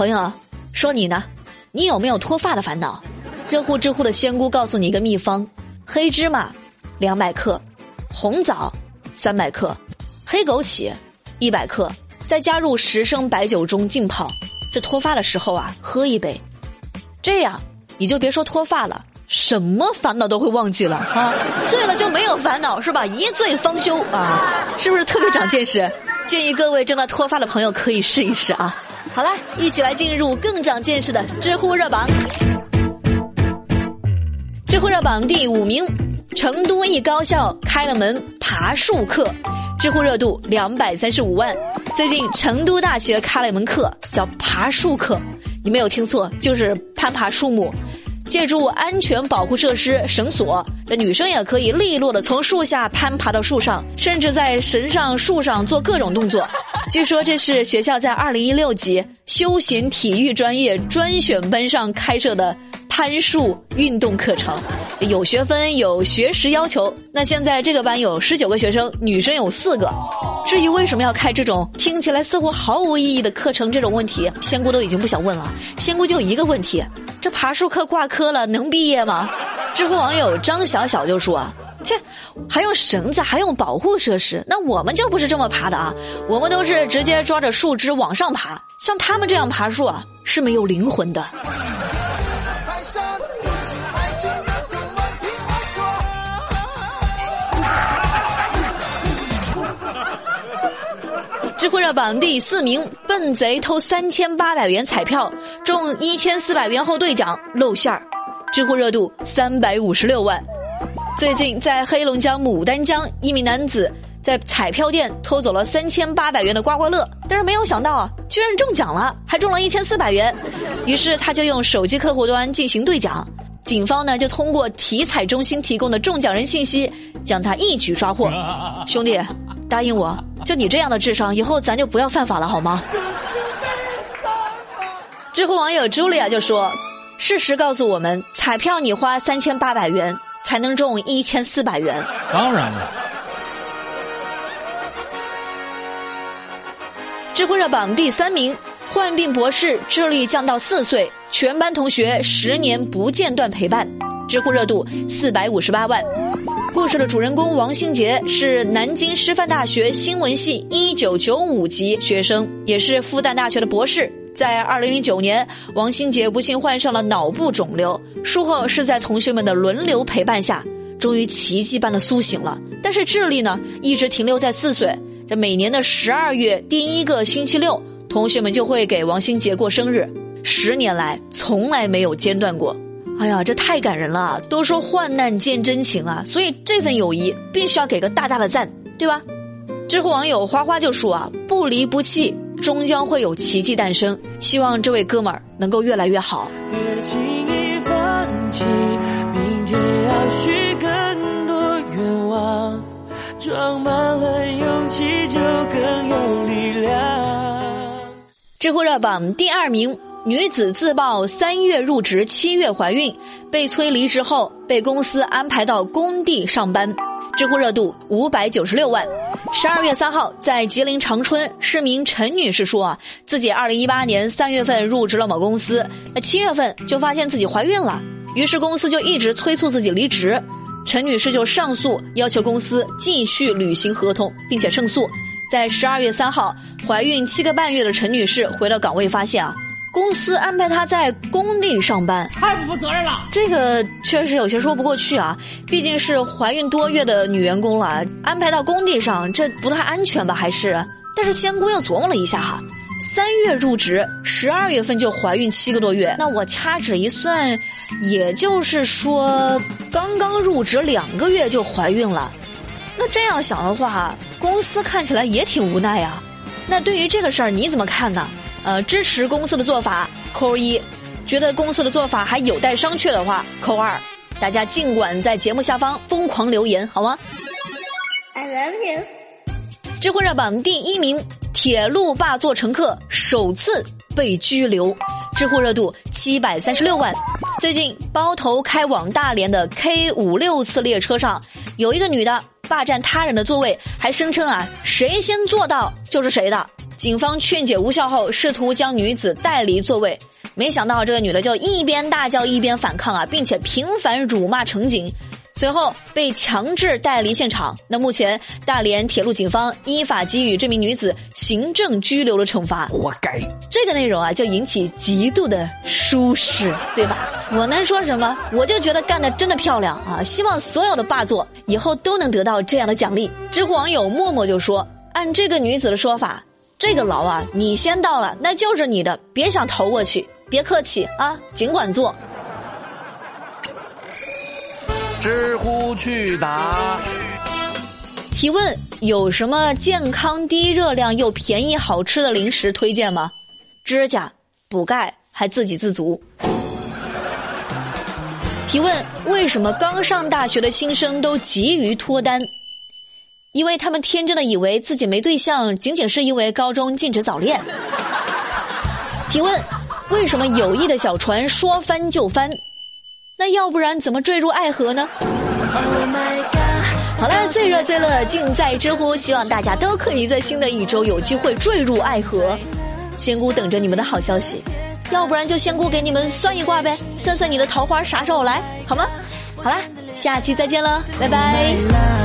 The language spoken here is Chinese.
朋友，说你呢，你有没有脱发的烦恼？热乎知乎的仙姑告诉你一个秘方：黑芝麻两百克，红枣三百克，黑枸杞一百克，再加入十升白酒中浸泡。这脱发的时候啊，喝一杯，这样你就别说脱发了，什么烦恼都会忘记了啊！醉了就没有烦恼是吧？一醉方休啊，是不是特别长见识？建议各位正在脱发的朋友可以试一试啊！好了，一起来进入更长见识的知乎热榜。知乎热榜第五名，成都一高校开了门爬树课，知乎热度两百三十五万。最近成都大学开了一门课，叫爬树课，你没有听错，就是攀爬树木。借助安全保护设施绳索，这女生也可以利落的从树下攀爬到树上，甚至在绳上、树上做各种动作。据说这是学校在二零一六级休闲体育专业专选班上开设的。攀树运动课程有学分有学时要求。那现在这个班有十九个学生，女生有四个。至于为什么要开这种听起来似乎毫无意义的课程，这种问题，仙姑都已经不想问了。仙姑就一个问题：这爬树课挂科了，能毕业吗？知乎网友张小小就说：“切，还用绳子，还用保护设施？那我们就不是这么爬的啊！我们都是直接抓着树枝往上爬，像他们这样爬树啊，是没有灵魂的。”知乎热榜第四名，笨贼偷三千八百元彩票中一千四百元后兑奖露馅儿，知乎热度三百五十六万。最近在黑龙江牡丹江，一名男子在彩票店偷走了三千八百元的刮刮乐，但是没有想到啊，居然中奖了，还中了一千四百元。于是他就用手机客户端进行兑奖，警方呢就通过体彩中心提供的中奖人信息，将他一举抓获。兄弟，答应我。就你这样的智商，以后咱就不要犯法了，好吗？知乎网友茱莉亚就说：“事实告诉我们，彩票你花三千八百元才能中一千四百元。”当然了。知乎热榜第三名，患病博士智力降到四岁，全班同学十年不间断陪伴，知乎热度四百五十八万。故事的主人公王新杰是南京师范大学新闻系一九九五级学生，也是复旦大学的博士。在二零零九年，王新杰不幸患上了脑部肿瘤，术后是在同学们的轮流陪伴下，终于奇迹般的苏醒了。但是智力呢，一直停留在四岁。这每年的十二月第一个星期六，同学们就会给王新杰过生日，十年来从来没有间断过。哎呀，这太感人了！都说患难见真情啊，所以这份友谊必须要给个大大的赞，对吧？知乎网友花花就说啊：“不离不弃，终将会有奇迹诞生。”希望这位哥们儿能够越来越好。别轻易放弃，明天要许更多愿望，装满了勇气就更有力量。知乎热榜第二名。女子自曝三月入职，七月怀孕，被催离职后被公司安排到工地上班，知乎热度五百九十六万。十二月三号，在吉林长春，市民陈女士说啊，自己二零一八年三月份入职了某公司，那七月份就发现自己怀孕了，于是公司就一直催促自己离职，陈女士就上诉，要求公司继续履行合同，并且胜诉。在十二月三号，怀孕七个半月的陈女士回到岗位，发现啊。公司安排她在工地上班，太不负责任了。这个确实有些说不过去啊，毕竟是怀孕多月的女员工了，安排到工地上，这不太安全吧？还是？但是仙姑又琢磨了一下哈，三月入职，十二月份就怀孕七个多月，那我掐指一算，也就是说刚刚入职两个月就怀孕了。那这样想的话，公司看起来也挺无奈呀。那对于这个事儿你怎么看呢？呃，支持公司的做法扣一，觉得公司的做法还有待商榷的话扣二。大家尽管在节目下方疯狂留言，好吗？I love you。知乎热榜第一名，铁路霸座乘客首次被拘留，知乎热度七百三十六万。最近包头开往大连的 K 五六次列车上，有一个女的霸占他人的座位，还声称啊，谁先坐到就是谁的。警方劝解无效后，试图将女子带离座位，没想到这个女的就一边大叫一边反抗啊，并且频繁辱骂乘警。随后被强制带离现场。那目前大连铁路警方依法给予这名女子行政拘留的惩罚。活该！这个内容啊，就引起极度的舒适，对吧？我能说什么？我就觉得干的真的漂亮啊！希望所有的霸座以后都能得到这样的奖励。知乎网友默默就说：“按这个女子的说法，这个牢啊，你先到了，那就是你的，别想逃过去。别客气啊，尽管坐。”知乎去答提问：有什么健康、低热量又便宜好吃的零食推荐吗？指甲补钙还自给自足。提问：为什么刚上大学的新生都急于脱单？因为他们天真的以为自己没对象，仅仅是因为高中禁止早恋。提问：为什么友谊的小船说翻就翻？那要不然怎么坠入爱河呢？好了，最热最乐尽在知乎，希望大家都可以在新的一周有机会坠入爱河。仙姑等着你们的好消息，要不然就仙姑给你们算一卦呗，算算你的桃花啥时候来，好吗？好啦，下期再见了，拜拜。